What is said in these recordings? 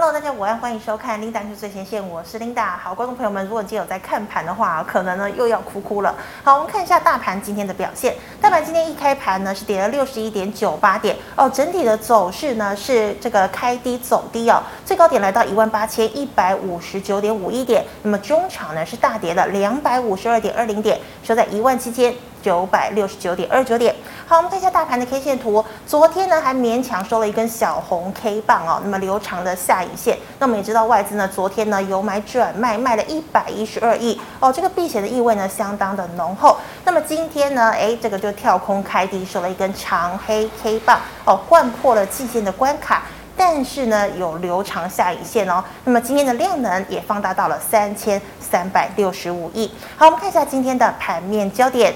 Hello，大家午安，欢迎收看 Linda 最前线，我是 Linda。好，观众朋友们，如果今天有在看盘的话，可能呢又要哭哭了。好，我们看一下大盘今天的表现。大盘今天一开盘呢是跌了六十一点九八点哦，整体的走势呢是这个开低走低哦，最高点来到一万八千一百五十九点五一点，那么中场呢是大跌了两百五十二点二零点，收在一万七千九百六十九点二九点。好，我们看一下大盘的 K 线图。昨天呢还勉强收了一根小红 K 棒哦，那么留长的下影线。那我们也知道外资呢昨天呢由买转卖，卖了一百一十二亿哦，这个避险的意味呢相当的浓厚。那么今天呢，哎，这个就跳空开低收了一根长黑 K 棒哦，掼破了季线的关卡，但是呢有留长下影线哦。那么今天的量能也放大到了三千三百六十五亿。好，我们看一下今天的盘面焦点。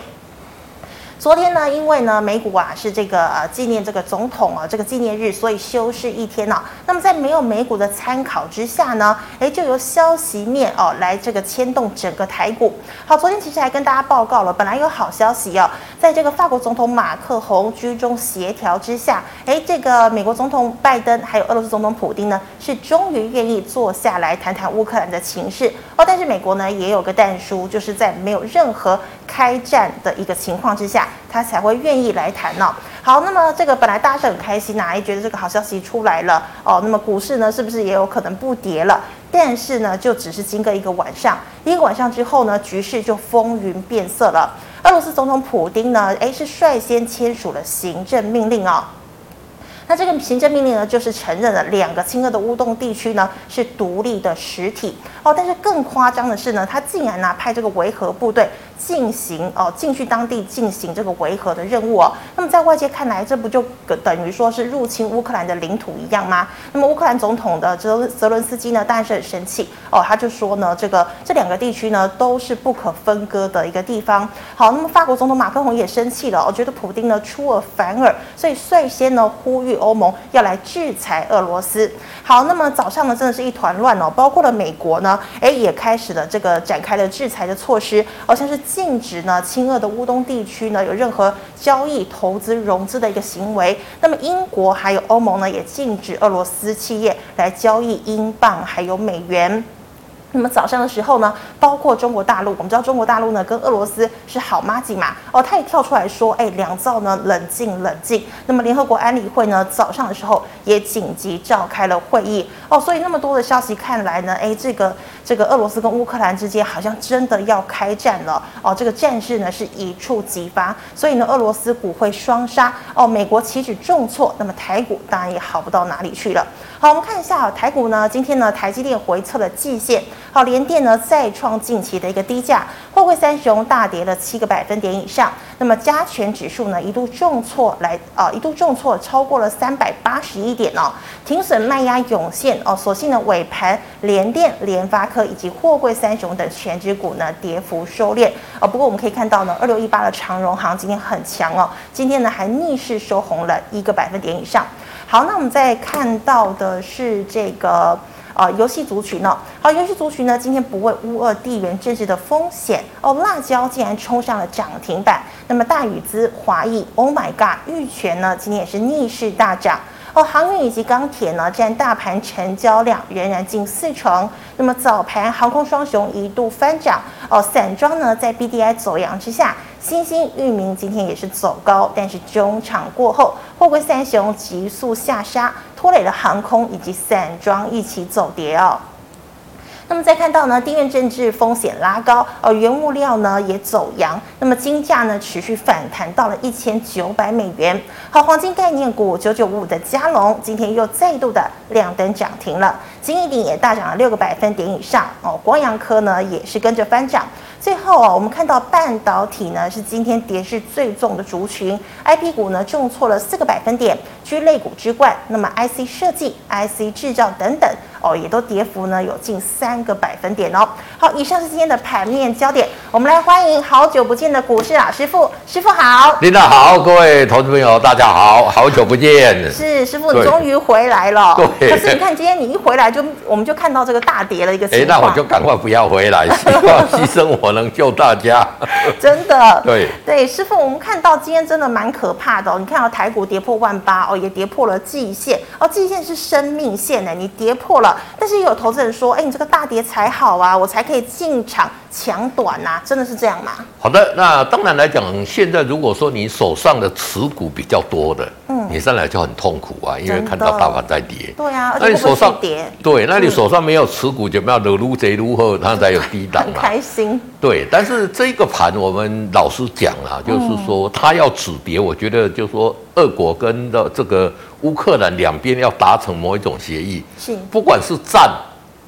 昨天呢，因为呢美股啊是这个呃纪念这个总统啊这个纪念日，所以休市一天呢、那么在没有美股的参考之下呢，诶，就由消息面哦来这个牵动整个台股。好，昨天其实还跟大家报告了，本来有好消息哦，在这个法国总统马克宏居中协调之下，诶，这个美国总统拜登还有俄罗斯总统普丁呢，是终于愿意坐下来谈谈乌克兰的情势哦。但是美国呢也有个但书，就是在没有任何开战的一个情况之下。他才会愿意来谈、哦。好，那么这个本来大家是很开心呐、啊，也觉得这个好消息出来了哦。那么股市呢，是不是也有可能不跌了？但是呢，就只是经过一个晚上，一个晚上之后呢，局势就风云变色了。俄罗斯总统普丁呢，诶，是率先签署了行政命令、哦。那这个行政命令呢，就是承认了两个亲俄的乌东地区呢是独立的实体哦。但是更夸张的是呢，他竟然呢、派这个维和部队进行哦进去当地进行这个维和的任务哦。那么在外界看来，这不就等于说是入侵乌克兰的领土一样吗？那么乌克兰总统的泽泽伦斯基呢，当然是很生气哦，他就说呢，这个这两个地区呢都是不可分割的一个地方。好，那么法国总统马克宏也生气了，我觉得普丁呢出尔反尔，所以率先呢呼吁。欧盟要来制裁俄罗斯。好，那么早上呢，真的是一团乱哦，包括了美国呢，诶，也开始了这个展开了制裁的措施，好像是禁止呢亲俄的乌东地区呢有任何交易、投资、融资的一个行为。那么英国还有欧盟呢，也禁止俄罗斯企业来交易英镑还有美元。那么早上的时候呢，包括中国大陆，我们知道中国大陆呢跟俄罗斯是好麻吉嘛，哦，他也跳出来说，哎，两造呢冷静冷静。那么联合国安理会呢早上的时候也紧急召开了会议，哦，所以那么多的消息看来呢，哎，这个这个俄罗斯跟乌克兰之间好像真的要开战了，哦，这个战事呢是一触即发，所以呢俄罗斯股会双杀，哦，美国期指重挫，那么台股当然也好不到哪里去了。好，我们看一下啊，台股呢今天呢台积电回测了季线。好，联电呢再创近期的一个低价，货柜三雄大跌了七个百分点以上。那么加权指数呢一度重挫来啊、一度重挫超过了三百八十一点哦，停损卖压涌现哦。所幸呢尾盘联电、联发科以及货柜三雄等全指股呢跌幅收敛哦。不过我们可以看到呢，二六一八的长荣航今天很强哦，今天呢还逆势收红了一个百分点以上。好，那我们再看到的是这个。啊，游戏族群呢？好，游戏族群呢，今天不畏乌二地缘政治的风险哦，辣椒竟然冲上了涨停板。那么大宇资、华裔，Oh my God，玉泉呢，今天也是逆势大涨。哦，航运以及钢铁呢，占大盘成交量仍然近四成。那么早盘航空双雄一度翻涨。哦，散装呢，在 BDI 走阳之下，新兴、域名今天也是走高，但是中场过后，货柜三雄急速下杀，拖累了航空以及散装一起走跌哦。那么再看到呢，地缘政治风险拉高，呃，原物料呢也走扬，那么金价呢持续反弹到了一千九百美元。好，黄金概念股九九五五的佳龙今天又再度的亮灯涨停了，金一鼎也大涨了六个百分点以上哦，光阳科呢也是跟着翻涨。最后啊，我们看到半导体呢是今天跌势最重的族群，IP 股呢重挫了四个百分点，居类股之冠。那么 IC 设计、IC 制造等等。哦，也都跌幅呢有近三个百分点哦。好，以上是今天的盘面焦点，我们来欢迎好久不见的股市老师傅，师傅好。领导好，各位投资朋友大家好，好久不见。是师傅，你终于回来了。对。可是你看今天你一回来就，我们就看到这个大跌了一个情况。哎，那我就赶快不要回来，希望牺牲我能救大家。真的。对。对，师傅，我们看到今天真的蛮可怕的哦。你看到台股跌破万八哦，也跌破了季线哦，季线是生命线呢，你跌破了。了。但是也有投资人说，哎，你这个大跌才好啊，我才可以进场抢短呐、啊，真的是这样吗？好的，那当然来讲，现在如果说你手上的持股比较多的，嗯，你上来就很痛苦啊，因为看到大盘在跌。对啊，那你手上跌，对，那你手上没有持股，就不要如如贼如何，它才有低档嘛。很 开心。对，但是这个盘我们老实讲啊，就是说它要止跌，我觉得就是说，俄国跟的这个乌克兰两边要达成某一种协议，是，不管是战。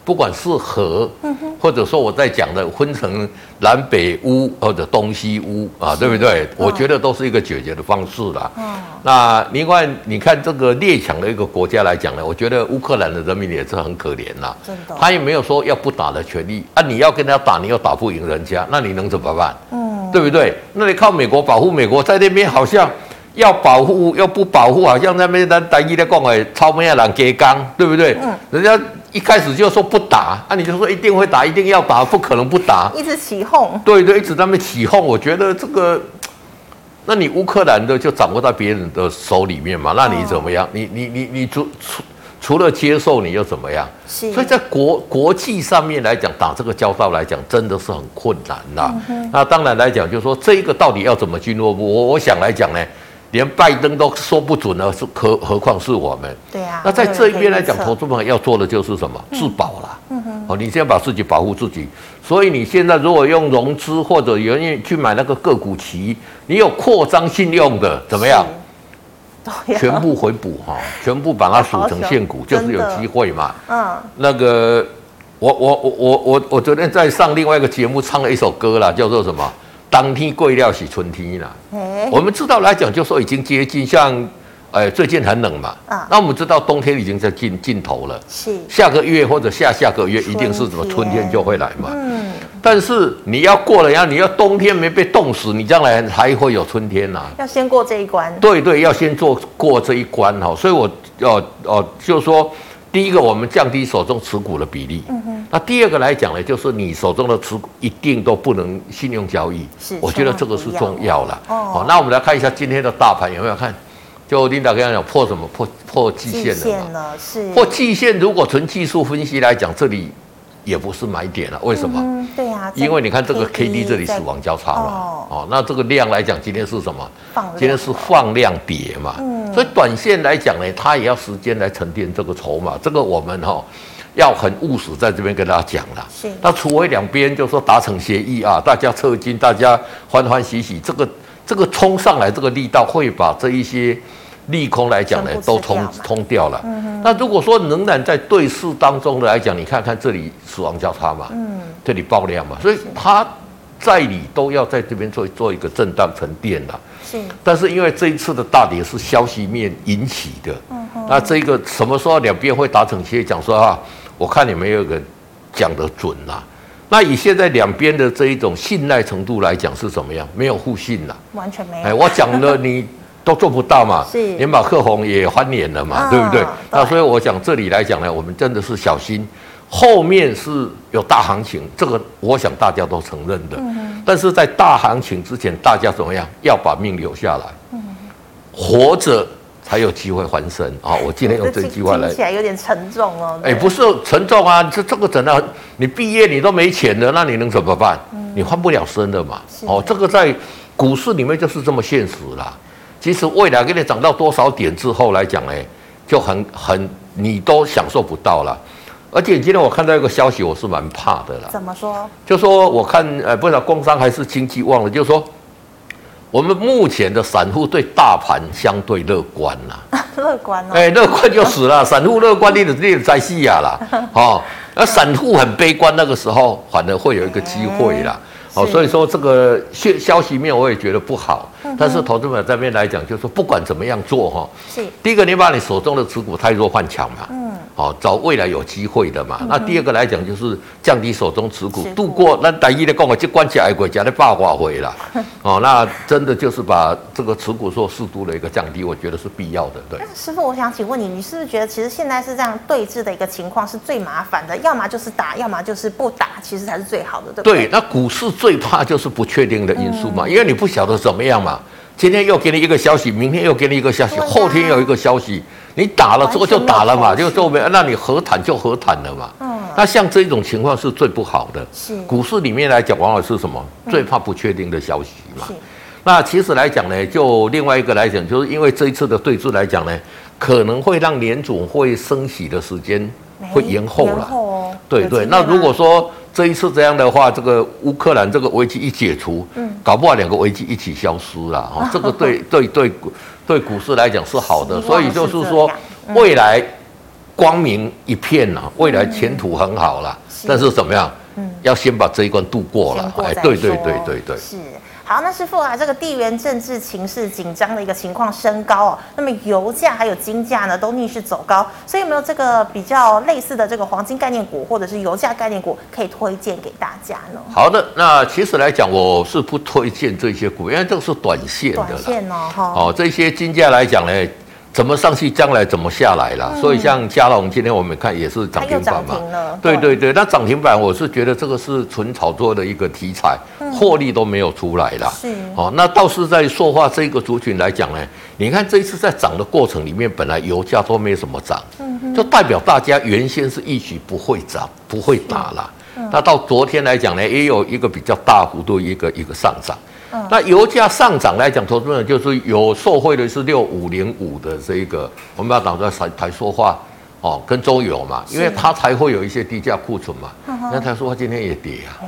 不管是和，或者说我在讲的分成南北乌或者东西乌啊，对不对？我觉得都是一个解决的方式啦。嗯那另外你看这个列强的一个国家来讲呢，我觉得乌克兰的人民也是很可怜呐。他也没有说要不打的权利啊。你要跟他打，你又打不赢人家，那你能怎么办？嗯，对不对？那你靠美国保护美国，在那边好像要保护又不保护，好像那边单单一的讲哎，超没人给刚，对不对？嗯，人家。一开始就说不打，啊，你就说一定会打，一定要打，不可能不打，一直起哄。对对，一直在那边起哄。我觉得这个，那你乌克兰的就掌握在别人的手里面嘛？那你怎么样？哦、你你你你除除除了接受，你又怎么样？是。所以在国国际上面来讲，打这个交道来讲，真的是很困难的。嗯、那当然来讲，就是说这个到底要怎么进入？我我想来讲呢。连拜登都说不准了，是何何况是我们？对啊。那在这一边来讲，投资朋友要做的就是什么？自保啦。嗯哼。哦，你先把自己保护自己。所以你现在如果用融资或者愿意去买那个个股期，你有扩张信用的怎么样？全部回补哈，全部把它数成现股，就是有机会嘛。嗯。那个，我我我我我我昨天在上另外一个节目唱了一首歌啦，叫做什么？当天贵料是春天啦，我们知道来讲，就说已经接近像，呃，最近很冷嘛，那我们知道冬天已经在尽尽头了，是。下个月或者下下个月一定是什么春天就会来嘛，嗯，但是你要过了，然后你要冬天没被冻死，你将来还会有春天呐，要先过这一关，对对，要先做过这一关哈，所以我要哦，就是说。第一个，我们降低手中持股的比例。嗯哼。那第二个来讲呢，就是你手中的持股一定都不能信用交易。是。我觉得这个是重要了。哦。好，那我们来看一下今天的大盘有没有看？就领导跟他讲破什么？破破季线了嘛？是。破季线，如果纯技术分析来讲，这里。也不是买点了，为什么？嗯、对啊，因为你看这个 K D 这里死亡交叉嘛，哦，哦，那这个量来讲，今天是什么？放量今天是放量跌嘛，嗯，所以短线来讲呢，它也要时间来沉淀这个筹码，这个我们哈、哦、要很务实，在这边跟大家讲了。是，那除非两边就说达成协议啊，大家撤金，大家欢欢喜喜，这个这个冲上来这个力道会把这一些。利空来讲呢，都通通掉了。那如果说仍然在对视当中的来讲，你看看这里死亡交叉嘛，嗯，这里爆量嘛，所以它在里都要在这边做做一个震荡沉淀啦。是。但是因为这一次的大跌是消息面引起的，嗯，那这个什么时候两边会达成协议？讲说啊，我看你没有人讲得准呐。那以现在两边的这一种信赖程度来讲是怎么样？没有互信了，完全没有。哎，我讲了你。都做不到嘛，是连马克宏也翻脸了嘛，啊、对不对？对，那所以我讲这里来讲呢，我们真的是小心，后面是有大行情，这个我想大家都承认的。嗯、哼但是在大行情之前，大家怎么样？要把命留下来，嗯、活着才有机会翻身啊！我今天用这句话来，听起来有点沉重哦。哎，不是沉重啊，这这个真的，你毕业你都没钱了，那你能怎么办？嗯、你翻不了身的嘛。是哦，这个在股市里面就是这么现实啦。其实未来给你涨到多少点之后来讲，哎，就很很你都享受不到了。而且今天我看到一个消息，我是蛮怕的啦。怎么说？就说我看，呃，不知道工商还是经济忘了，就是说我们目前的散户对大盘相对乐观呐。乐观哦。哎，乐观就死了。散户乐观，你的你的在戏呀啦。哦，那散户很悲观，那个时候反而会有一个机会啦。哦，所以说这个消消息面我也觉得不好，但是投资者这边来讲，就是说不管怎么样做哈，是第一个你把你手中的持股太弱换强嘛，嗯，好找未来有机会的嘛。嗯、那第二个来讲就是降低手中持股，持股度过那单一的讲，我就关起来国家的爆发回了，哦，那真的就是把这个持股做适度的一个降低，我觉得是必要的。对，师傅，我想请问你，你是不是觉得其实现在是这样对峙的一个情况是最麻烦的？要么就是打，要么就是不打，其实才是最好的，对不对？对，那股市。最怕就是不确定的因素嘛，因为你不晓得怎么样嘛。今天又给你一个消息，明天又给你一个消息，啊、后天又一个消息，你打了之后就打了嘛，就就没，那你和谈就和谈了嘛。嗯，那像这种情况是最不好的。是，股市里面来讲，往往是什么？最怕不确定的消息嘛。是，那其实来讲呢，就另外一个来讲，就是因为这一次的对峙来讲呢，可能会让联总会升息的时间会延后了。延后哦。对对，那如果说。这一次这样的话，这个乌克兰这个危机一解除，嗯，搞不好两个危机一起消失了啊！这个对 对对对股市来讲是好的，所以就是说未来光明一片呐，未来前途很好了。但是怎么样？嗯，要先把这一关度过了。哎，对对对对对，是。好，那师傅啊，这个地缘政治情势紧张的一个情况升高哦，那么油价还有金价呢都逆势走高，所以有没有这个比较类似的这个黄金概念股或者是油价概念股可以推荐给大家呢？好的，那其实来讲，我是不推荐这些股，因为这个是短线的，短线哦，哦，这些金价来讲呢。怎么上去，将来怎么下来了？嗯、所以像嘉龙，今天我们看也是涨停板嘛。对对对，那涨停板，我是觉得这个是纯炒作的一个题材，获、嗯、利都没有出来啦。是哦，那倒是在塑化这个族群来讲呢，你看这一次在涨的过程里面，本来油价都没什么涨，嗯、就代表大家原先是预期不会涨，不会打了。嗯、那到昨天来讲呢，也有一个比较大幅度一个一个上涨。那油价上涨来讲，投资人就是有受惠的是六五零五的这一个，我们要打在台台塑化哦，跟中油嘛，因为它才会有一些低价库存嘛。那台塑化今天也跌啊，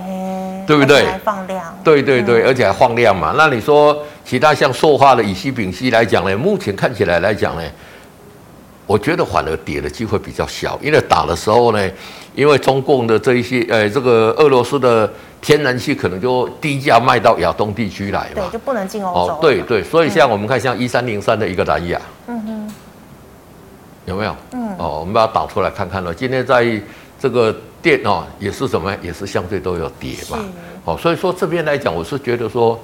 对不对？放量。对对对，而且还放量嘛。那你说其他像塑化的乙烯、丙烯来讲呢？目前看起来来讲呢，我觉得反而跌的机会比较小，因为打的时候呢，因为中共的这一些呃，这个俄罗斯的。天然气可能就低价卖到亚东地区来嘛，对，就不能进欧洲。哦，对对，所以像我们看像一三零三的一个蓝亚，嗯哼，有没有？嗯，哦，我们把它导出来看看了。今天在这个电哦，也是什么？也是相对都有跌嘛。是哦，所以说这边来讲，我是觉得说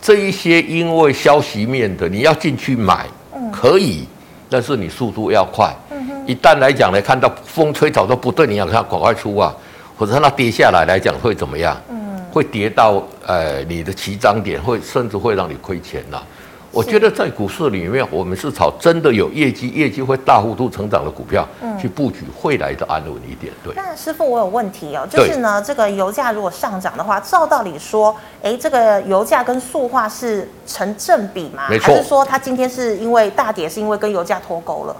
这一些因为消息面的，你要进去买，嗯，可以，但是你速度要快。嗯，一旦来讲呢，看到风吹草动不对，你要看赶快出啊，否则它跌下来来讲会怎么样？嗯。会跌到呃你的起涨点，会甚至会让你亏钱呐。我觉得在股市里面，我们是炒真的有业绩、业绩会大幅度成长的股票，去布局会来的安稳一点。对。那师傅，我有问题哦，就是呢，这个油价如果上涨的话，照道理说，哎，这个油价跟塑化是成正比吗？没错。还是说它今天是因为大跌，是因为跟油价脱钩了？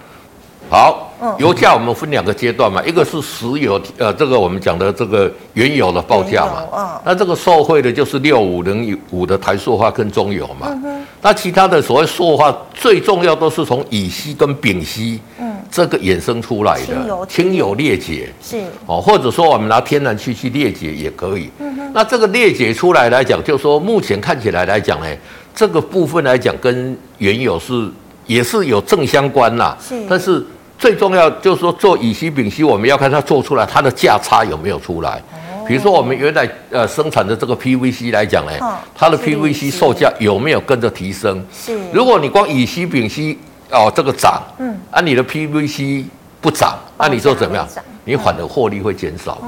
好，油价我们分两个阶段嘛，一个是石油，呃，这个我们讲的这个原油的报价嘛，嗯，那这个受惠的就是六五零五的台塑化跟中油嘛，嗯，那其他的所谓塑化最重要都是从乙烯跟丙烯，嗯，这个衍生出来的，轻油裂解。是，哦，或者说我们拿天然气去裂解也可以，那这个裂解出来来讲，就说目前看起来来讲呢，这个部分来讲跟原油是也是有正相关啦，是，但是。最重要就是说，做乙烯、丙烯，我们要看它做出来它的价差有没有出来。比如说，我们原来呃生产的这个 PVC 来讲呢，它的 PVC 售价有没有跟着提升？是。如果你光乙烯、丙烯哦这个涨，嗯，啊你的 PVC 不涨，那你说怎么样？你反而获利会减少。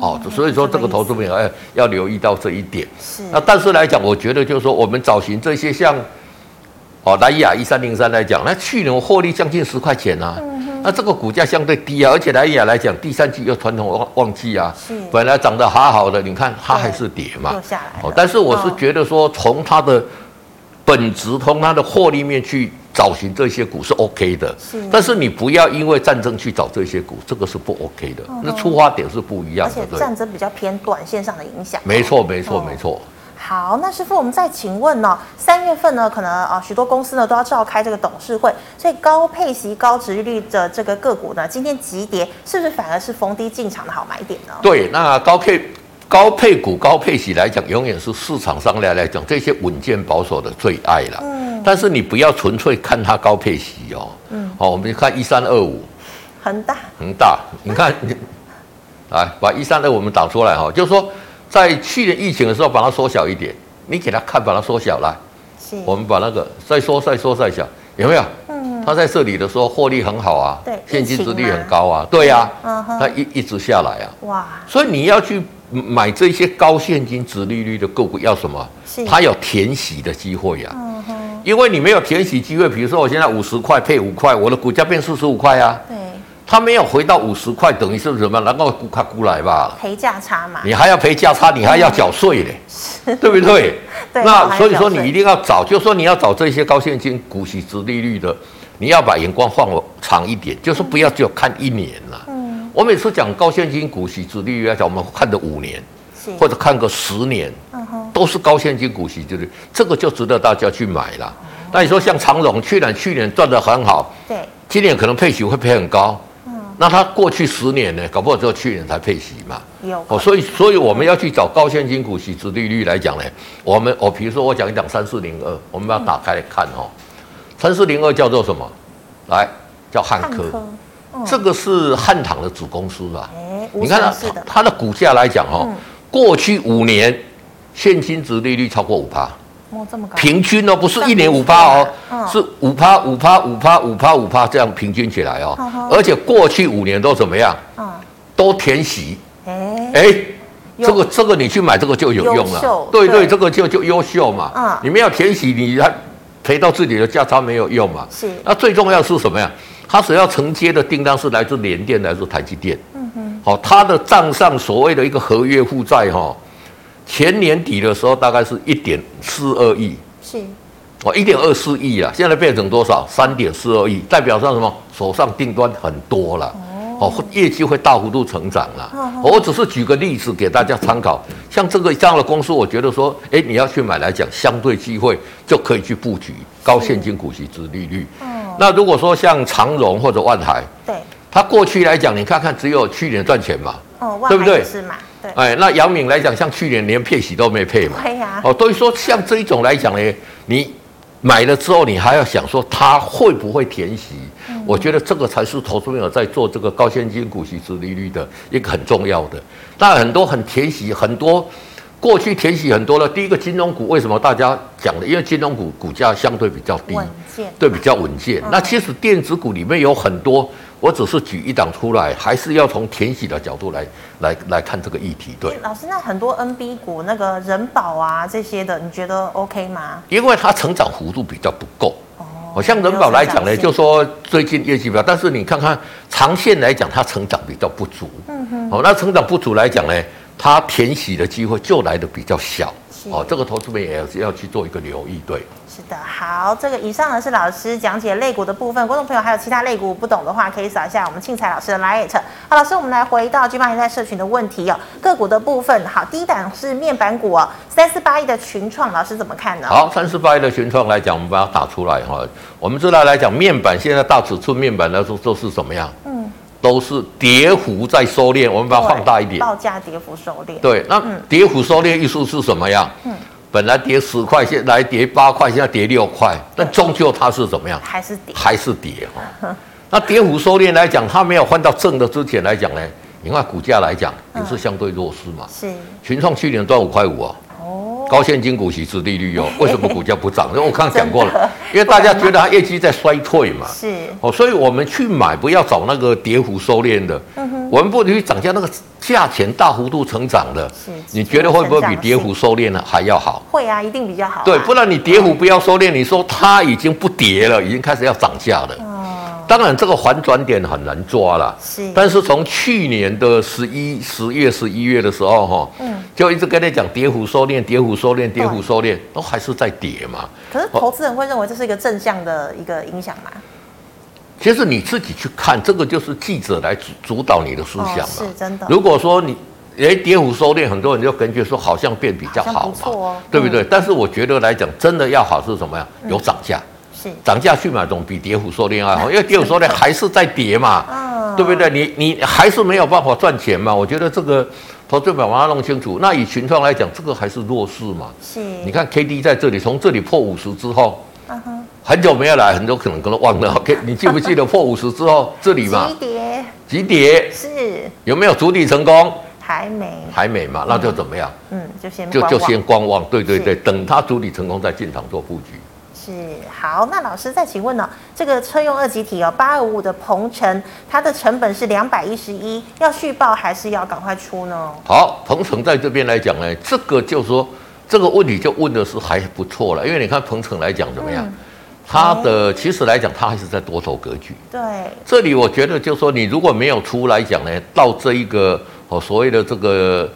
哦，所以说这个投资朋友要要留意到这一点。是。那但是来讲，我觉得就是说，我们找寻这些像哦南亚一三零三来讲，那去年获利将近十块钱啊。那这个股价相对低啊，而且来亚来讲，第三季又传统旺旺季啊，是本来涨得好好的，你看它还是跌嘛，下来。哦，但是我是觉得说，从它的本质，从它的获利面去找寻这些股是 OK 的，是。但是你不要因为战争去找这些股，这个是不 OK 的，那出发点是不一样的。而且战争比较偏短线上的影响。没错，没错，没错。好，那师傅，我们再请问呢？三月份呢，可能啊许多公司呢都要召开这个董事会，所以高配息、高殖利率的这个个股呢，今天急跌，是不是反而是逢低进场的好买点呢？对，那高配高配股、高配息来讲，永远是市场上来来讲这些稳健保守的最爱了。嗯，但是你不要纯粹看它高配息哦。嗯，好，我们看一三二五，恒大，恒大，你看，来把一三二五我们打出来哈，就是说。在去年疫情的时候，把它缩小一点，你给他看，把它缩小来。是，我们把那个再缩、再缩、再小，有没有？嗯，他在这里的时候获利很好啊，对，现金值率很高啊，对呀，嗯，它一一直下来啊，哇，所以你要去买这些高现金值利率的个股，要什么？是，它有填息的机会呀。嗯哼，因为你没有填息机会。比如说我现在五十块配五块，我的股价变四十五块啊。对。它没有回到五十块，等于是什么？然后股卡股来吧。赔价差嘛。你还要赔价差，你还要缴税嘞，嗯、对不对？对。那所以说你一定要找，就是说你要找这些高现金、股息、值利率的，你要把眼光放长一点，就是不要只有看一年了。嗯。我每次讲高现金、股息、值利率来讲，我们看的五年，或者看个十年，嗯哼，都是高现金、股息，对不对？这个就值得大家去买了。那你说像长荣，去年去年赚得很好，对，今年可能配息会配很高。那它过去十年呢？搞不好只有去年才配息嘛。有哦，所以所以我们要去找高现金股息殖利率来讲呢，我们我比如说我讲一讲三四零二，我们把它打开来看哦。三四零二叫做什么？来，叫汉科。汉科嗯、这个是汉唐的子公司啊。哎，你看它它的股价来讲哈、哦，嗯、过去五年现金值利率超过五趴。平均哦，不是一年五趴哦，是五趴五趴五趴五趴五趴这样平均起来哦，而且过去五年都怎么样？都填息。哎，这个这个你去买这个就有用了。对对，这个就就优秀嘛。你们要填息，你还赔到自己的价差没有用嘛。是。那最重要是什么呀？他所要承接的订单是来自联电，来自台积电。嗯哼。好，他的账上所谓的一个合约负债哈。前年底的时候，大概是一点四二亿，是，哦，一点二四亿啊，现在变成多少？三点四二亿，代表上什么？手上订单很多了，哦，哦，业绩会大幅度成长了。我只是举个例子给大家参考，像这个这样的公司，我觉得说，哎，你要去买来讲，相对机会就可以去布局高现金股息之利率。嗯、那如果说像长荣或者万海，对，它过去来讲，你看看只有去年赚钱嘛，哦，对不对？是嘛？哎，那杨敏来讲，像去年连配息都没配嘛。对呀。哦，所以说像这一种来讲呢，你买了之后，你还要想说它会不会填息？嗯、我觉得这个才是投资朋友在做这个高现金股息殖利率的一个很重要的。那很多很填息，很多过去填息很多的，第一个金融股为什么大家讲的？因为金融股股价相对比较低，对，比较稳健。嗯、那其实电子股里面有很多。我只是举一档出来，还是要从填息的角度来来来看这个议题。对，老师，那很多 NB 股那个人保啊这些的，你觉得 OK 吗？因为它成长幅度比较不够。哦，像人保来讲呢，就说最近业绩比较，但是你看看长线来讲，它成长比较不足。嗯哼。哦，那成长不足来讲呢，它填息的机会就来的比较小。哦，这个投资者也是要去做一个留意，对。是的，好，这个以上呢是老师讲解肋骨的部分，观众朋友还有其他肋骨不懂的话，可以扫一下我们庆财老师的 LINE。好，老师，我们来回到 G8 年代社群的问题哦，个股的部分，好，第一档是面板股哦，三四八一的群创，老师怎么看呢？好，三四八一的群创来讲，我们把它打出来哈，我们知道来讲面板现在大尺寸面板来说都是什么样？嗯。都是跌幅在收敛，我们把它放大一点。报价跌幅收敛。对，那跌幅收敛意思是什么样？嗯，本来跌十块，现来跌八块，现在跌六块，但终究它是怎么样？还是跌？还是跌哈？那跌幅收敛来讲，它没有换到正的之前来讲呢，你看股价来讲也是相对弱势嘛。是。群创去年赚五块五啊。高现金股息殖利率哦，为什么股价不涨？因 为我刚刚讲过了，因为大家觉得它业绩在衰退嘛。是哦，所以我们去买不要找那个跌幅收敛的。我们不去涨价那个价钱大幅度成长的。是。你觉得会不会比跌幅收敛呢还要好？会啊，一定比较好。对，不然你跌幅不要收敛，你说它已经不跌了，已经开始要涨价了。当然，这个反转点很难抓了。是，但是从去年的十一、十月、十一月的时候，哈，嗯，就一直跟你讲跌幅收敛，跌幅收敛，跌幅收敛，都还是在跌嘛。可是投资人会认为这是一个正向的一个影响嘛？其实你自己去看，这个就是记者来主主导你的思想嘛。是真的。如果说你诶跌幅收敛，很多人就根据说好像变比较好嘛，对不对？但是我觉得来讲，真的要好是什么呀？有涨价。涨价去买总比跌幅收敛要好，因为跌幅收敛还是在跌嘛，嗯、对不对？你你还是没有办法赚钱嘛。我觉得这个投资者把它弄清楚。那以群创来讲，这个还是弱势嘛。是，你看 K D 在这里，从这里破五十之后，很久没有来，很多可能可能忘了。OK，你记不记得破五十之后这里嘛？急跌，急跌是有没有主底成功？还没，还没嘛？那就怎么样？嗯，就先就就先观望。对对对，等它主底成功再进场做布局。是好，那老师再请问呢、哦？这个车用二极体哦，八二五的鹏程，它的成本是两百一十一，要续报还是要赶快出呢？好，鹏程在这边来讲呢，这个就是说这个问题就问的是还不错了，因为你看鹏程来讲怎么样？嗯它的其实来讲，它还是在多头格局。对，这里我觉得就是说，你如果没有出来讲呢，到这一个哦所谓的这个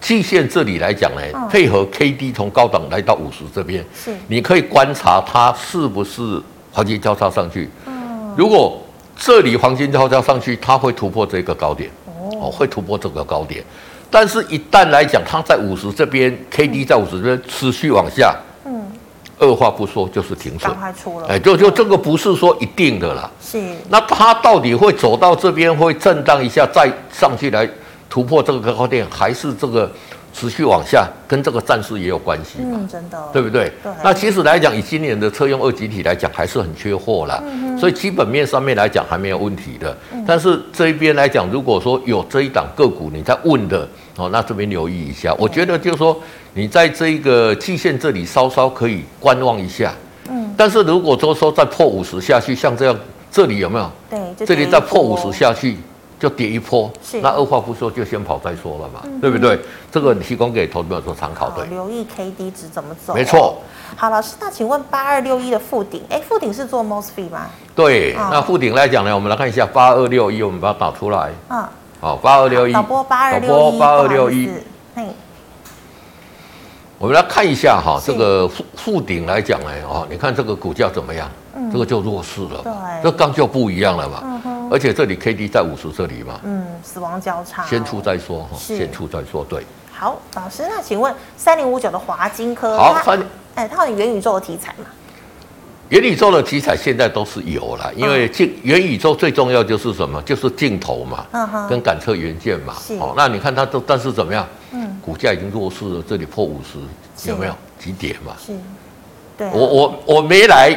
季线这里来讲呢，嗯、配合 K D 从高档来到五十这边，是。你可以观察它是不是黄金交叉上去。嗯，如果这里黄金交叉上去，它会突破这个高点，哦，哦，会突破这个高点。但是，一旦来讲，它在五十这边，K D 在五十这边持续往下。嗯。二话不说就是停损，哎，就就这个不是说一定的啦。是，那它到底会走到这边，会震荡一下，再上去来突破这个高点，还是这个持续往下，跟这个战事也有关系嘛？嗯，真的，对不对？对。那其实来讲，以今年的车用二极体来讲，还是很缺货啦。嗯。所以基本面上面来讲还没有问题的。嗯。但是这一边来讲，如果说有这一档个股你在问的哦，那这边留意一下。我觉得就是说。你在这一个季线这里稍稍可以观望一下，嗯，但是如果说说再破五十下去，像这样，这里有没有？对，这里再破五十下去就跌一波，是，那二话不说就先跑再说了嘛，嗯、对不对？这个提供给投资者做参考，对。留意 K D 值怎么走？没错。好，老师，那请问八二六一的附顶，哎，附顶是做 MOSFET 吗？对，哦、那附顶来讲呢，我们来看一下八二六一，我们把它导出来。嗯。好，八二六一。导播八二六一。八二六一。我们来看一下哈，这个附附顶来讲呢，哦，你看这个股价怎么样？嗯，这个就弱势了。对，这刚就不一样了嘛。嗯哼。而且这里 K D 在五十这里嘛。嗯，死亡交叉。先出再说哈，先出再说。对。好，老师，那请问三零五九的华金科，好，它哎，它有元宇宙的题材嘛？元宇宙的题材现在都是有了，因为镜元宇宙最重要就是什么？就是镜头嘛，嗯哼，跟感测元件嘛。是。哦，那你看它都，但是怎么样？嗯，股价已经弱势了，这里破五十，有没有几点嘛？是，对、啊。我我我没来，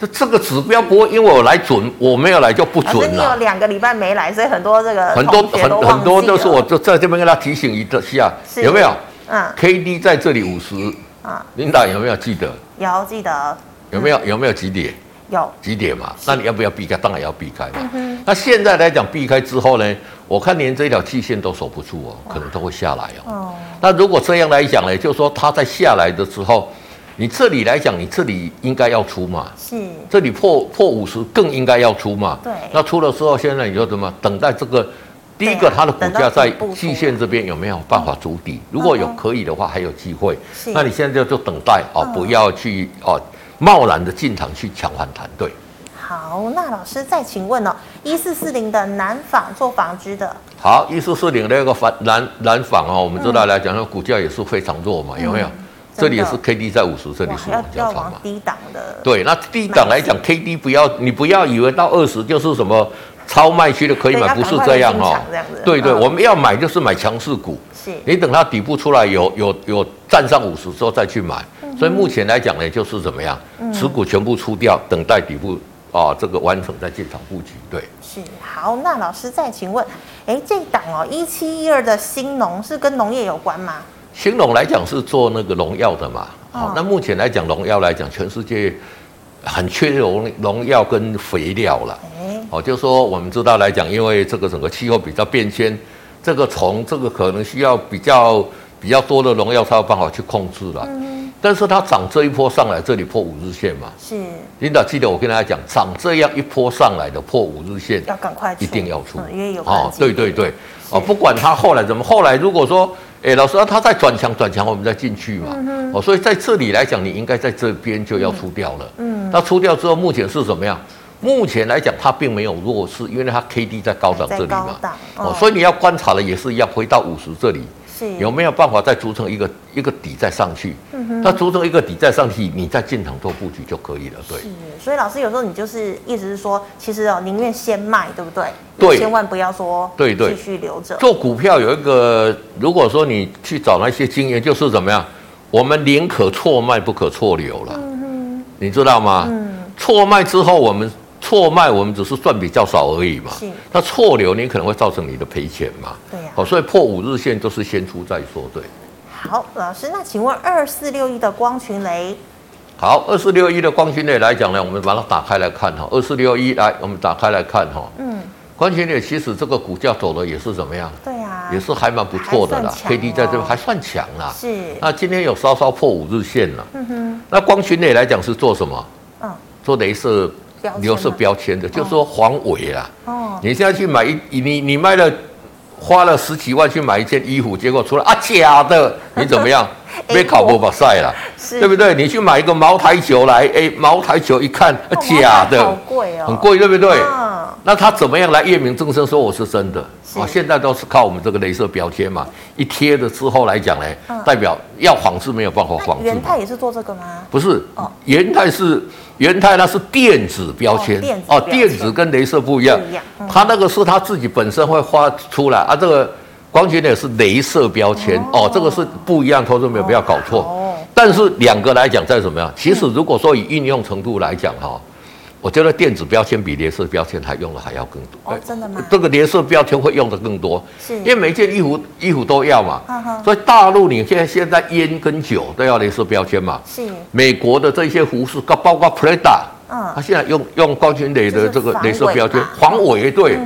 这这个指标不会因为我来准，我没有来就不准了。你有两个礼拜没来，所以很多这个很多很很多都是我就在这边跟他提醒一下，有没有？嗯，K D 在这里五十，啊，领导有没有记得？有记得。有没有有没有几点？有几点嘛？那你要不要避开？当然要避开嘛。嗯、那现在来讲，避开之后呢？我看连这条季线都守不住哦，可能都会下来哦。哦，那如果这样来讲呢，就是说它在下来的时候，你这里来讲，你这里应该要出嘛。是。这里破破五十更应该要出嘛。对。那出了之后，现在你就怎么等待这个？第一个，它的股价在季线这边有没有办法筑底？如果有可以的话，还有机会。是。那你现在就就等待哦，不要去哦，贸然的进场去抢反弹。对。好，那老师再请问哦，一四四零的南纺做纺织的，好，一四四零那个纺南南纺哦，我们知道来讲，那股价也是非常弱嘛，有没有？这里也是 K D 在五十，这里是往下嘛。低档的。对，那低档来讲，K D 不要，你不要以为到二十就是什么超卖区的可以买，不是这样哦。对对，我们要买就是买强势股，是你等它底部出来有有有站上五十之后再去买。所以目前来讲呢，就是怎么样，持股全部出掉，等待底部。啊，这个完成再进场布局，对，是好。那老师再请问，哎，这档哦，一七一二的新农是跟农业有关吗？新农来讲是做那个农药的嘛。好，哦，那目前来讲，农药来讲，全世界很缺农农药跟肥料了。哎，哦，就是说我们知道来讲，因为这个整个气候比较变迁，这个虫这个可能需要比较比较多的农药才有办法去控制了。嗯但是它涨这一波上来，这里破五日线嘛？是。领导记得我跟大家讲，涨这样一波上来的破五日线，要赶快一定要出，嗯、因为有哦，对对对，哦，不管它后来怎么，后来如果说，哎，老师，它再转强转强，我们再进去嘛。嗯、哼哦，所以在这里来讲，你应该在这边就要出掉了。嗯。那出掉之后，目前是怎么样？目前来讲，它并没有弱势，因为它 K D 在高档这里嘛。哦，哦，所以你要观察的也是一样回到五十这里。有没有办法再组成一个一个底再上去？嗯哼，那组成一个底再上去，你再进场做布局就可以了。对，是。所以老师有时候你就是意思是说，其实哦，宁愿先卖，对不对？对。千万不要说对对继续留着。做股票有一个，如果说你去找那些经验，就是怎么样？我们宁可错卖，不可错留了。嗯哼。你知道吗？嗯。错卖之后，我们。错卖我们只是赚比较少而已嘛，是。那错流你可能会造成你的赔钱嘛，对呀、啊。好，所以破五日线都是先出再说，对。好，老师，那请问二四六一的光群雷，好，二四六一的光群雷来讲呢，我们把它打开来看哈，二四六一来，我们打开来看哈，嗯，光群雷其实这个股价走的也是怎么样？对呀、啊。也是还蛮不错的啦。K D 在这边还算强啦。是。那今天有稍稍破五日线了。嗯哼。那光群雷来讲是做什么？嗯。做镭射、雷射标签的，就是说黄伟啦。哦。你现在去买一，你你卖了，花了十几万去买一件衣服，结果出来啊假的，你怎么样？被考博把晒了，对不对？你去买一个茅台酒来，哎，茅台酒一看假的，好贵哦，很贵，对不对？那他怎么样来验明正身说我是真的？啊，现在都是靠我们这个镭射标签嘛，一贴了之后来讲呢，代表要仿制没有办法仿制。元泰也是做这个吗？不是，哦元泰是元泰，那是电子标签哦，电子跟镭射不一样，它那个是它自己本身会发出来啊，这个。光学的是镭射标签哦，这个是不一样，投资没有不要搞错。但是两个来讲，在什么呀？其实如果说以应用程度来讲哈，我觉得电子标签比镭射标签还用的还要更多。哦，真的吗？这个镭射标签会用的更多，是，因为每件衣服衣服都要嘛。所以大陆你现在现在烟跟酒都要镭射标签嘛。是。美国的这些服饰，包括 Prada，嗯，他现在用用光学磊的这个镭射标签，防伪对。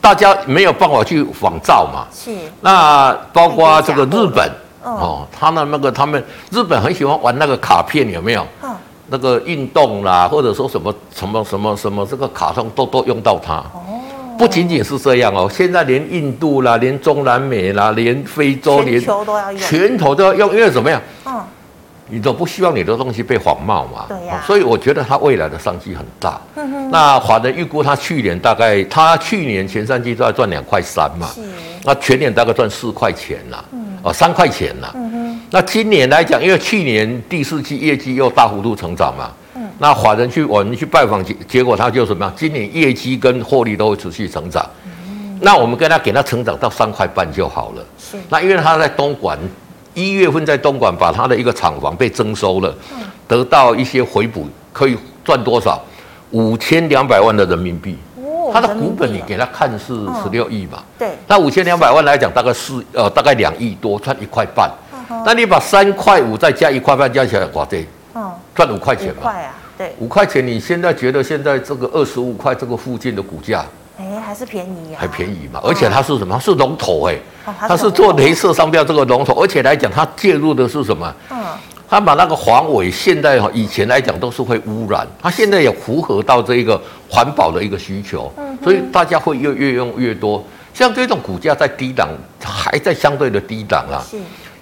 大家没有办法去仿造嘛？是。那包括这个日本哦，他的那个他们日本很喜欢玩那个卡片，有没有？嗯。那个运动啦，或者说什么什么什么什么这个卡通都都用到它。哦。不仅仅是这样哦，现在连印度啦，连中南美啦，连非洲，连全球都要用，全球都要用，因为怎么样？嗯。你都不希望你的东西被仿冒嘛？对呀、啊。所以我觉得它未来的商机很大。嗯哼。那华人预估它去年大概，它去年前三季都要赚两块三嘛。那全年大概赚四块钱啦。嗯。哦，三块钱啦。那今年来讲，因为去年第四季业绩又大幅度成长嘛。嗯。那法人去我们去拜访结结果，他就什么样？今年业绩跟获利都会持续成长。嗯。那我们跟他给他成长到三块半就好了。是。那因为他在东莞。一月份在东莞把他的一个厂房被征收了，嗯得到一些回补，可以赚多少？五千两百万的人民币。他的股本你给他看是十六亿嘛？对。那五千两百万来讲，大概四呃大概两亿多，赚一块半。那你把三块五再加一块半加起来，哇对，赚五块钱嘛？对。五块钱，你现在觉得现在这个二十五块这个附近的股价？哎，还是便宜啊，还便宜嘛，而且它是什么？它是龙头哎，它是做镭射商标这个龙头，而且来讲，它介入的是什么？嗯，它把那个黄伟现在哈，以前来讲都是会污染，它现在也符合到这一个环保的一个需求，嗯，所以大家会越越用越多。像这种股价在低档，还在相对的低档啊。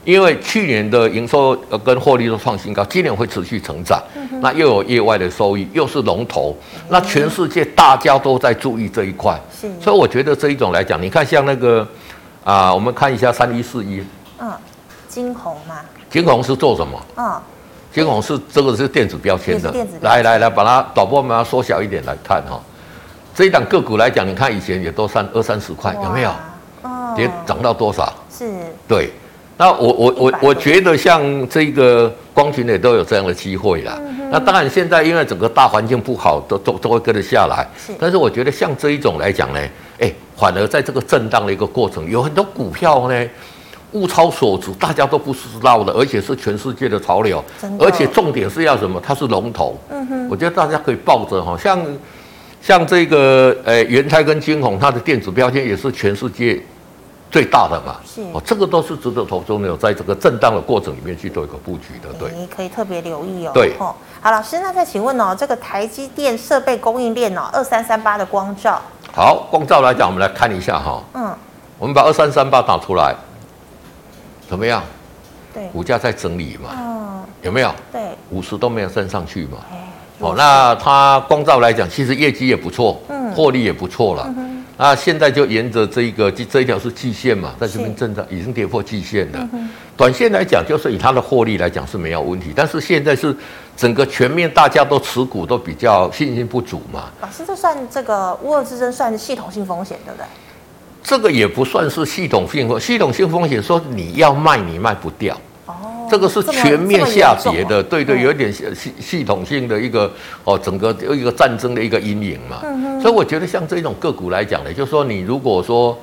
是。因为去年的营收呃跟获利都创新高，今年会持续成长，那又有业外的收益，又是龙头，那全世界大家都在注意这一块，所以我觉得这一种来讲，你看像那个啊，我们看一下三一四一，嗯，金红嘛，金红是做什么？嗯，金红是这个是电子标签的，来来来，把它导播们要缩小一点来看哈，这一档个股来讲，你看以前也都三二三十块，有没有？哦，跌涨到多少？是，对。那我我我我觉得像这个光群也都有这样的机会啦。那当然现在因为整个大环境不好，都都都会跟得下来。但是我觉得像这一种来讲呢，哎，反而在这个震荡的一个过程，有很多股票呢物超所值，大家都不知道的，而且是全世界的潮流。而且重点是要什么？它是龙头。嗯哼。我觉得大家可以抱着哈，像像这个呃元泰跟晶宏，它的电子标签也是全世界。最大的嘛，是。哦，这个都是值得投资的，在这个震荡的过程里面去做一个布局的，对，你可以特别留意哦。对，哦，好，老师，那再请问哦，这个台积电设备供应链哦，二三三八的光照，好，光照来讲，我们来看一下哈，嗯，我们把二三三八打出来，怎么样？对，股价在整理嘛，嗯，有没有？对，五十都没有升上去嘛，哦，那它光照来讲，其实业绩也不错，嗯，获利也不错了。嗯那现在就沿着这一个这一条是季线嘛，在这边震荡，已经跌破季线了。短线来讲，就是以它的获利来讲是没有问题，但是现在是整个全面大家都持股都比较信心不足嘛。老师，这算这个乌俄之争算系统性风险，对不对？这个也不算是系统性风，系统性风险说你要卖你卖不掉。这个是全面下跌的，对对，有点系系统性的一个哦，整个一个战争的一个阴影嘛。所以我觉得像这种个股来讲呢，就是说你如果说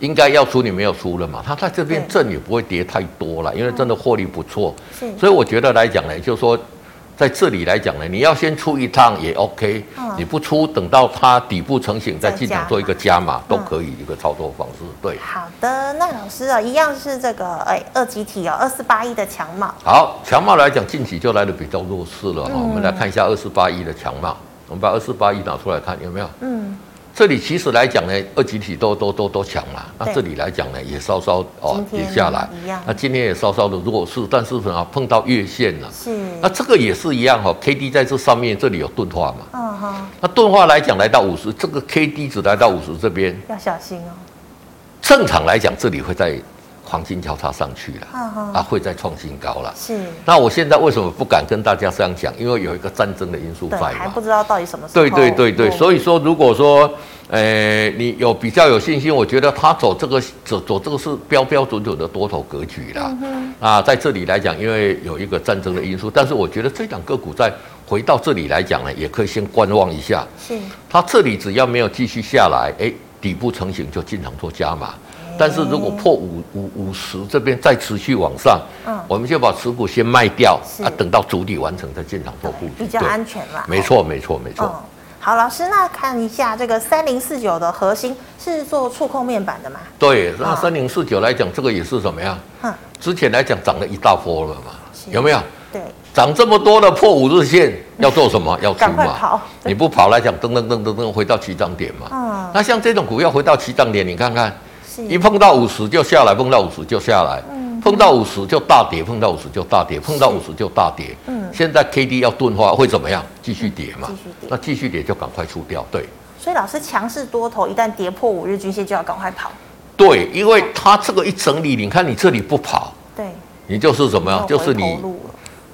应该要出，你没有出了嘛，它在这边震也不会跌太多了，因为真的获利不错。所以我觉得来讲呢，就是说在这里来讲呢，你要先出一趟也 OK，、嗯、你不出，等到它底部成型再进场做一个加码都可以，一个操作方式。对，好的，那老师啊，一样是这个哎二级体哦，二四八一的强茂。好，强茂来讲近期就来的比较弱势了哈、嗯，我们来看一下二四八一的强茂，我们把二四八一拿出来看有没有？嗯。这里其实来讲呢，二级体都都都都强了。那这里来讲呢，也稍稍哦跌下来。那今天也稍稍的弱势，但是啊碰到月线了。是。那这个也是一样哈、哦、，K D 在这上面，这里有钝化嘛。嗯哈。那钝化来讲，来到五十，这个 K D 只来到五十这边要小心哦。正常来讲，这里会在。黄金交叉上去了，啊，会再创新高了。是，那我现在为什么不敢跟大家这样讲？因为有一个战争的因素在嘛，还不知道到底什么时候。对对对对，所以说如果说，呃，你有比较有信心，我觉得他走这个走走这个是标标准准的多头格局啦。嗯。啊，在这里来讲，因为有一个战争的因素，但是我觉得这两个股在回到这里来讲呢，也可以先观望一下。是，它这里只要没有继续下来，哎，底部成型就进场做加码。但是如果破五五五十这边再持续往上，嗯，我们就把持股先卖掉，啊，等到主底完成再进场做布局，比较安全啦。没错，没错，没错。嗯，好，老师，那看一下这个三零四九的核心是做触控面板的嘛？对，那三零四九来讲，这个也是怎么样？嗯，之前来讲涨了一大波了嘛，有没有？对，涨这么多的破五日线要做什么？要出嘛？你不跑来讲，噔噔噔噔噔回到起涨点嘛？嗯，那像这种股票回到起涨点，你看看。一碰到五十就下来，碰到五十就下来，嗯、碰到五十就大跌，碰到五十就大跌，碰到五十就大跌。嗯，现在 K D 要钝化会怎么样？继续跌嘛？继续跌。那继续跌就赶快出掉。对。所以老师强势多头一旦跌破五日均线就要赶快跑。对，因为它这个一整理，你看你这里不跑，对，你就是怎么样？就是你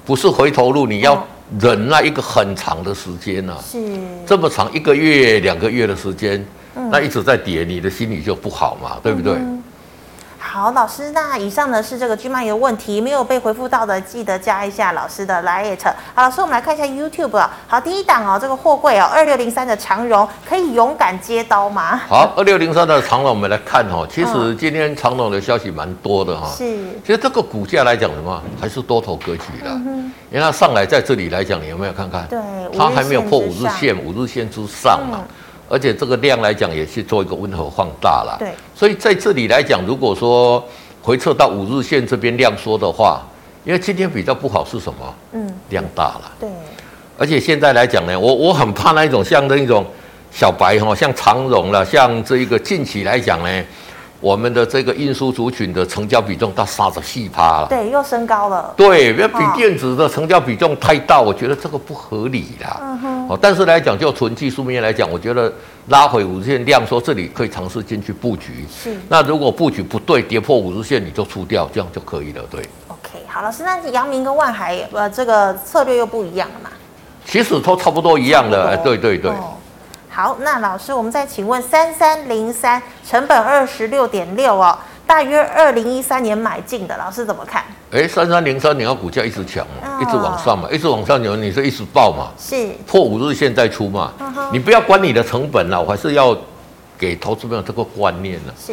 不是回头路，你要忍耐一个很长的时间呢、啊。是。这么长一个月、两个月的时间。那一直在跌，你的心里就不好嘛，对不对？嗯、好，老师，那以上呢是这个 G 麦的问题，没有被回复到的，记得加一下老师的 Line。好，老师，我们来看一下 YouTube。好，第一档哦，这个货柜哦，二六零三的长荣可以勇敢接刀吗？好，二六零三的长荣，我们来看哦。其实今天长荣的消息蛮多的哈。是。其实这个股价来讲的话，还是多头格局的。嗯。因为它上来在这里来讲，你有没有看看？对。它还没有破五日线，五日线之上嘛。嗯而且这个量来讲也是做一个温和放大了，对，所以在这里来讲，如果说回撤到五日线这边量缩的话，因为今天比较不好是什么？嗯，量大了，对。而且现在来讲呢，我我很怕那一种像那种小白哈，像长荣了，像这一个近期来讲呢。我们的这个运输族群的成交比重到三十四趴了，对，又升高了。对，比电子的成交比重太大，我觉得这个不合理啦。嗯哼。哦，但是来讲，就纯技术面来讲，我觉得拉回五日线量说这里可以尝试进去布局。是。那如果布局不对，跌破五日线你就出掉，这样就可以了。对。OK，好，老师，那阳明跟万海呃这个策略又不一样了嘛？其实都差不多一样的，哎，对对对。哦好，那老师，我们再请问三三零三成本二十六点六哦，大约二零一三年买进的，老师怎么看？哎，三三零三，你要股价一直强嘛、哦，一直往上嘛，一直往上牛你是一直爆嘛？是破五日线再出嘛、嗯？你不要管你的成本了，我还是要给投资朋友这个观念呢。是。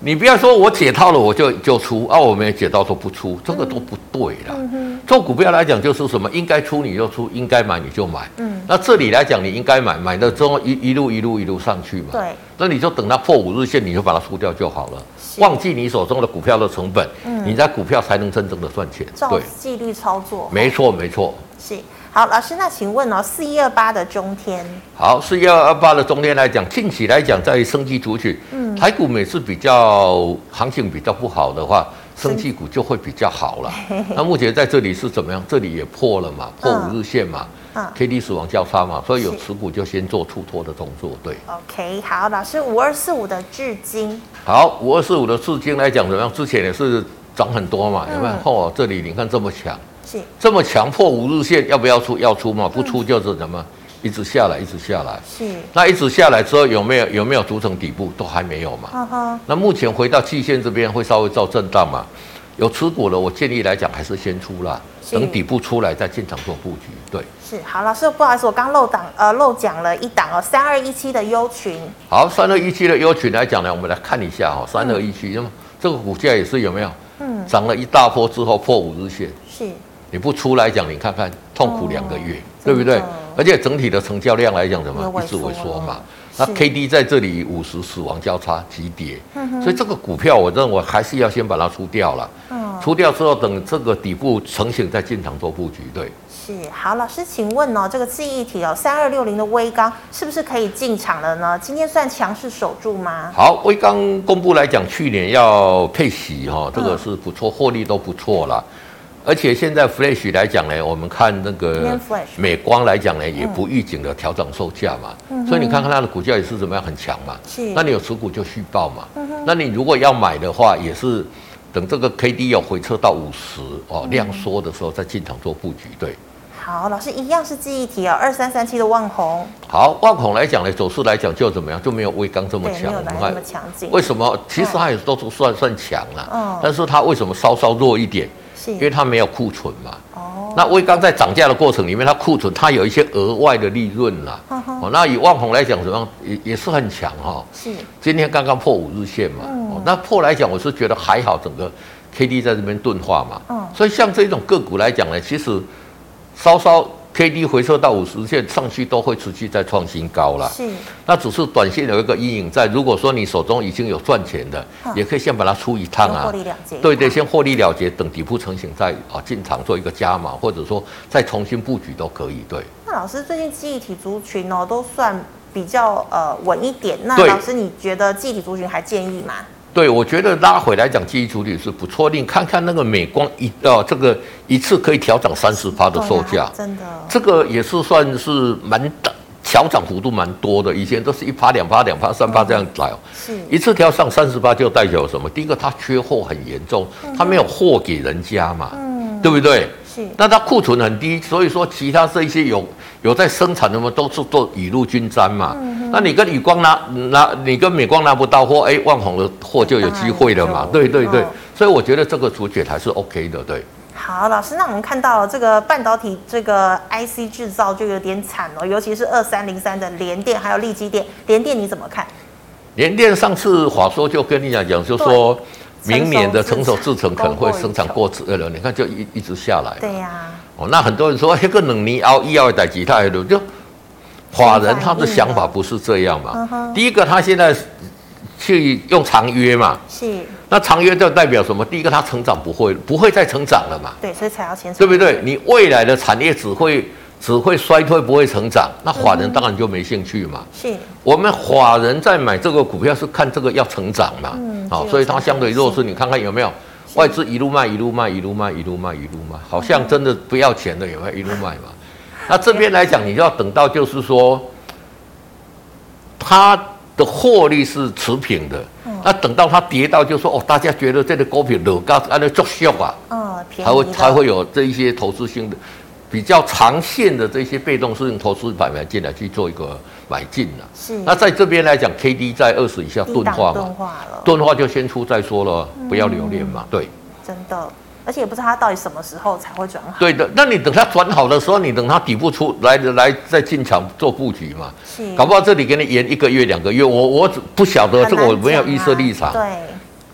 你不要说我解套了我就就出啊，我们也解套都不出，这个都不对了。嗯、做股票来讲就是什么，应该出你就出，应该买你就买。嗯，那这里来讲你应该买，买的之后一一路一路一路上去嘛。对，那你就等它破五日线，你就把它出掉就好了。忘记你手中的股票的成本，嗯、你在股票才能真正的赚钱。对纪律操作。没错，没错。是。好，老师，那请问哦，四一二八的中天，好，四一二八的中天来讲，近期来讲，在生技族群，嗯，台股每次比较行情比较不好的话，生技股就会比较好了。那目前在这里是怎么样？这里也破了嘛，破五日线嘛，嗯，K D 死亡交叉嘛，所以有持股就先做出脱的动作，对。OK，好，老师，五二四五的至今，好，五二四五的至今来讲怎么样？之前也是涨很多嘛，有没有？嗯、哦，这里你看这么强。是这么强破五日线，要不要出？要出嘛？不出就是什么？一直下来，一直下来。是。那一直下来之后有没有有没有组成底部？都还没有嘛。哈哈那目前回到季线这边会稍微造震荡嘛？有持股的，我建议来讲还是先出啦，等底部出来再进场做布局。对。是。好，老师不好意思，我刚漏档呃漏讲了一档哦，三二一七的优群。好，三二一七的优群来讲呢，我们来看一下哈，三二一七，那么这个股价也是有没有？嗯。涨了一大波之后破五日线。是。你不出来讲，你看看痛苦两个月，哦、对不对？而且整体的成交量来讲，怎么一直萎缩嘛。那 K D 在这里五十死亡交叉急跌，所以这个股票我认为还是要先把它出掉了。嗯，出掉之后，等这个底部成型再进场做布局。对，是好，老师，请问哦，这个记忆体哦，三二六零的微钢是不是可以进场了呢？今天算强势守住吗？好，微钢公布来讲，去年要配息哈，这个是不错，获利都不错了。而且现在 Flash 来讲呢，我们看那个美光来讲呢，也不预警的调整售价嘛，嗯、所以你看看它的股价也是怎么样很强嘛。是，那你有持股就续报嘛。嗯、那你如果要买的话，也是等这个 KD 有回撤到五十哦，量缩的时候再进场做布局。对，好，老师一样是记忆体哦，二三三七的旺红。好，旺红来讲呢，走势来讲就怎么样，就没有威刚这么强。没有那么强劲。为什么？其实它也都是算算强了。嗯。但是它为什么稍稍弱一点？因为它没有库存嘛，哦，那威刚在涨价的过程里面，它库存它有一些额外的利润啦，哦，那以万宏来讲，怎么样也也是很强哈，是，今天刚刚破五日线嘛，哦，那破来讲，我是觉得还好，整个 K D 在这边钝化嘛，嗯，所以像这种个股来讲呢，其实稍稍。K D 回撤到五十线上去都会持续再创新高了，是，那只是短线有一个阴影在。如果说你手中已经有赚钱的，也可以先把它出一趟啊，获利了结。对对，先获利了结，等底部成型再啊进场做一个加码，或者说再重新布局都可以。对。那老师最近记忆体族群哦都算比较呃稳一点，那老师你觉得记忆体族群还建议吗？对，我觉得拉回来讲，记忆处理是不错。你看看那个美光一哦，这个一次可以调涨三十趴的售价，啊，真的，这个也是算是蛮大，调涨幅度蛮多的。以前都是一趴、两趴、两趴、三趴这样来哦，是一次调上三十趴，就代表什么？第一个，它缺货很严重，它没有货给人家嘛，嗯，对不对？是，那它库存很低，所以说其他这些有有在生产的嘛，都是做雨露均沾嘛。嗯那你跟宇光拿拿，你跟美光拿不到货，哎，旺宏的货就有机会了嘛？对对对，所以我觉得这个主角还是 OK 的，对。好，老师，那我们看到这个半导体这个 IC 制造就有点惨了，尤其是二三零三的联电还有利基电，联电你怎么看？联电上次华硕就跟你讲讲，就说明年的成熟制程可能会生产过热了，你看就一一直下来。对呀、啊。哦，那很多人说一个冷泥熬医药的其他的就。法人他的想法不是这样嘛？第一个，他现在去用长约嘛，是。那长约就代表什么？第一个，他成长不会不会再成长了嘛？对，所以才要签。对不对？你未来的产业只会只会衰退，不会成长，那法人当然就没兴趣嘛。是。我们法人在买这个股票是看这个要成长嘛？嗯。好，所以它相对弱势，你看看有没有外资一路卖一路卖一路卖一路卖一路卖，好像真的不要钱的有没有一路卖嘛？那这边来讲，你就要等到就是说，它的获利是持平的。那等到它跌到，就是说哦，大家觉得这个股票楼高按，那作秀啊，嗯，才会才会有这一些投资性的、比较长线的这些被动式投资买卖进来去做一个买进了。是。那在这边来讲，K D 在二十以下钝化嘛，钝化了，钝化就先出再说了，不要留恋嘛，对。真的。而且也不知道它到底什么时候才会转好。对的，那你等它转好的时候，你等它底部出来的来再进场做布局嘛。是。搞不好这里给你延一个月、两个月，我我不晓得、啊、这个我没有预设立场。对。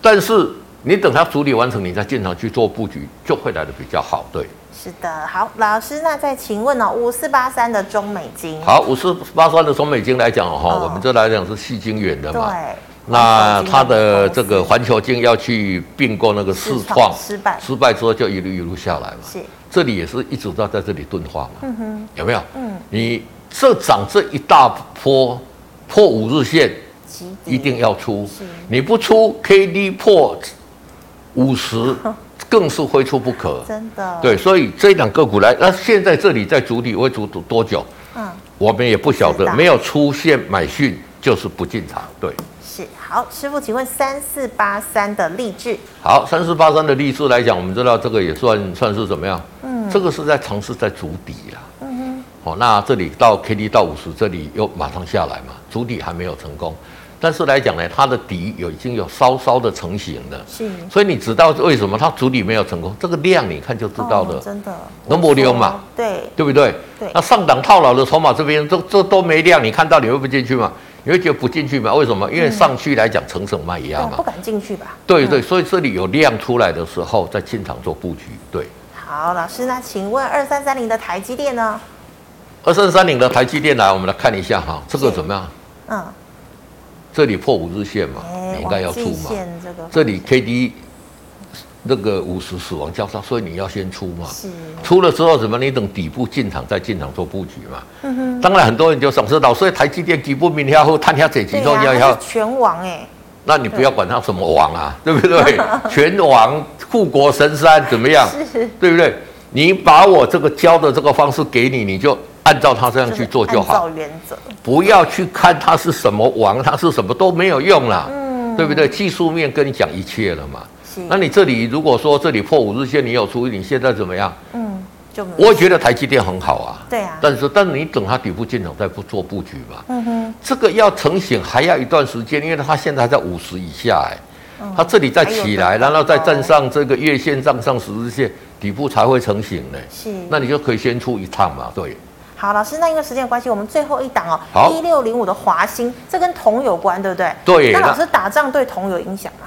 但是你等它处理完成，你再进场去做布局，就会来的比较好。对。是的，好，老师，那再请问哦，五四八三的中美金。好，五四八三的中美金来讲哈、哦，我们这来讲是矽晶圆的嘛。对。那它的这个环球晶要去并购那个世创，失败，失败之后就一路一路下来嘛。是，这里也是一直都在这里钝化嘛。嗯哼，有没有？嗯，你这涨这一大波破五日线，一定要出。你不出，K D 破五十，更是非出不可。真的。对，所以这两个股来，那现在这里在筑底会筑底多久？嗯，我们也不晓得，没有出现买讯就是不进场。对。是好，师傅，请问三四八三的力智。好，三四八三的力智来讲，我们知道这个也算算是怎么样？嗯，这个是在尝试在筑底啦。嗯哼。好，那这里到 K D 到五十，这里又马上下来嘛，筑底还没有成功，但是来讲呢，它的底有已经有稍稍的成型了。是。所以你知道为什么它主底没有成功？这个量你看就知道了。哦、真的。能不溜嘛？对。对不对？对。那上档套牢的筹码这边这这都没量，你看到你会不进去吗？你会觉得不进去吗？为什么？因为上去来讲，层层卖压嘛，不敢进去吧？对对，所以这里有量出来的时候，再进场做布局。对。好，老师，那请问二三三零的台积电呢？二三三零的台积电来，我们来看一下哈，这个怎么样？嗯，这里破五日线嘛，应该要出嘛。这里 K D 那个五十死亡交叉，所以你要先出嘛。出了之后什么？你等底部进场再进场做布局嘛。嗯。当然很多人就想知道，所以台积电底部明天要后探下这几周要要全网哎。那你不要管它什么王啊，对不对？全王护国神山怎么样？对不对？你把我这个教的这个方式给你，你就按照他这样去做就好。按照原则。不要去看他是什么王，他是什么都没有用啦。嗯。对不对？技术面跟你讲一切了嘛。那你这里如果说这里破五日线，你有出，你现在怎么样？嗯，就我也觉得台积电很好啊。对啊。但是，但是你等它底部进场再不做布局嘛。嗯哼。这个要成型还要一段时间，因为它现在还在五十以下哎。它这里再起来，然后再站上这个月线，站上十日线，底部才会成型呢。是。那你就可以先出一趟嘛，对。好，老师，那因为时间关系，我们最后一档哦，好，一六零五的华兴，这跟铜有关，对不对？对。那老师打仗对铜有影响吗？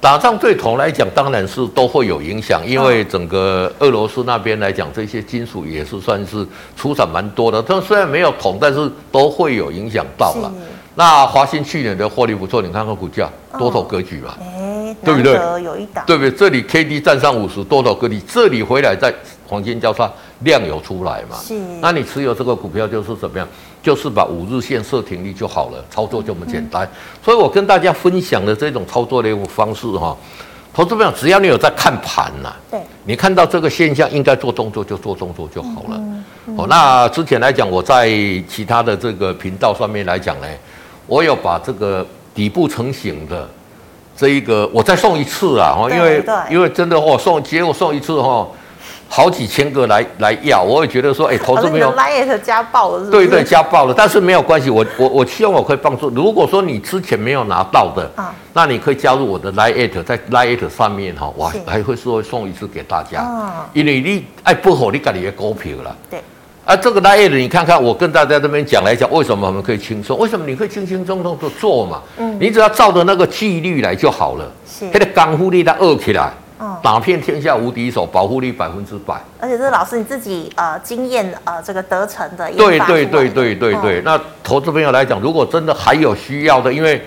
打仗对铜来讲，当然是都会有影响，因为整个俄罗斯那边来讲，这些金属也是算是出产蛮多的。它虽然没有铜，但是都会有影响到了。那华兴去年的获利不错，你看看股价多头格局嘛，哎，对不对？有一档，对不对？这里 K D 站上五十多头格局，这里回来再黄金交叉量有出来嘛？是。那你持有这个股票就是怎么样？就是把五日线设停利就好了，操作就这么简单。所以我跟大家分享的这种操作的方式哈，投资朋友只要你有在看盘呐，对，你看到这个现象应该做动作就做动作就好了。哦，那之前来讲，我在其他的这个频道上面来讲呢，我有把这个底部成型的这一个，我再送一次啊，哈，因为因为真的哦，送结果送一次哈。好几千个来来要，我也觉得说，哎，投资没有 Lite 加爆了是不是？对对，加爆了，但是没有关系，我我我希望我可以帮助。如果说你之前没有拿到的，啊，那你可以加入我的 Lite，在 Lite 上面哈，我还会说送一次给大家，啊，因为你爱不好，你感觉也股票了。对，啊，这个 Lite 你看看，我跟大家这边讲来讲，为什么我们可以轻松？为什么你可以轻轻松松的做嘛？嗯，你只要照着那个纪律来就好了。是，那个刚护力它饿起来。打遍天下无敌手，保护力百分之百。而且这是老师你自己呃经验呃这个得成的。对对对对对对。哦、那投资朋友来讲，如果真的还有需要的，因为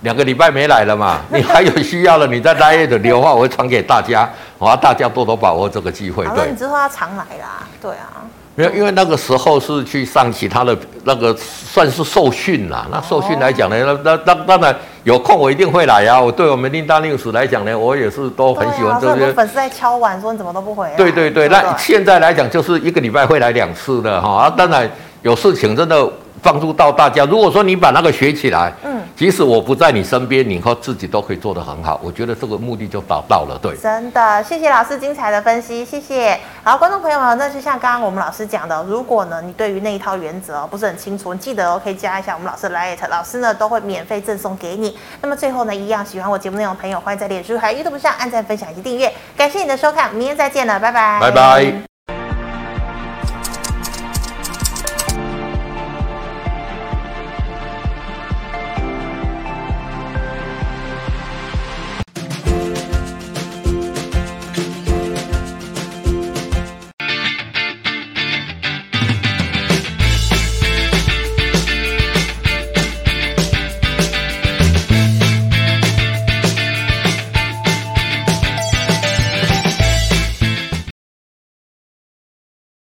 两个礼拜没来了嘛，你还有需要了，你在大业的留话，我会传给大家，我要，大家多多把握这个机会。对，你之后要常来啦。对啊。没有，因为那个时候是去上其他的那个算是受训啦。那受训来讲呢，那那那当然有空我一定会来啊。我对我们琳达 news 来讲呢，我也是都很喜欢这些。粉丝在敲碗说你怎么都不回来。对对对，那现在来讲就是一个礼拜会来两次的哈。啊，当然有事情真的。帮助到大家。如果说你把那个学起来，嗯，即使我不在你身边，你以后自己都可以做得很好。我觉得这个目的就达到了。对，真的，谢谢老师精彩的分析，谢谢。好，观众朋友们，那就像刚刚我们老师讲的，如果呢你对于那一套原则不是很清楚，你记得哦，可以加一下我们老师的 LINE，老师呢都会免费赠送给你。那么最后呢，一样喜欢我节目内容的朋友，欢迎在脸书还有 YouTube 上按赞、分享以及订阅。感谢你的收看，明天再见了，拜拜，拜拜。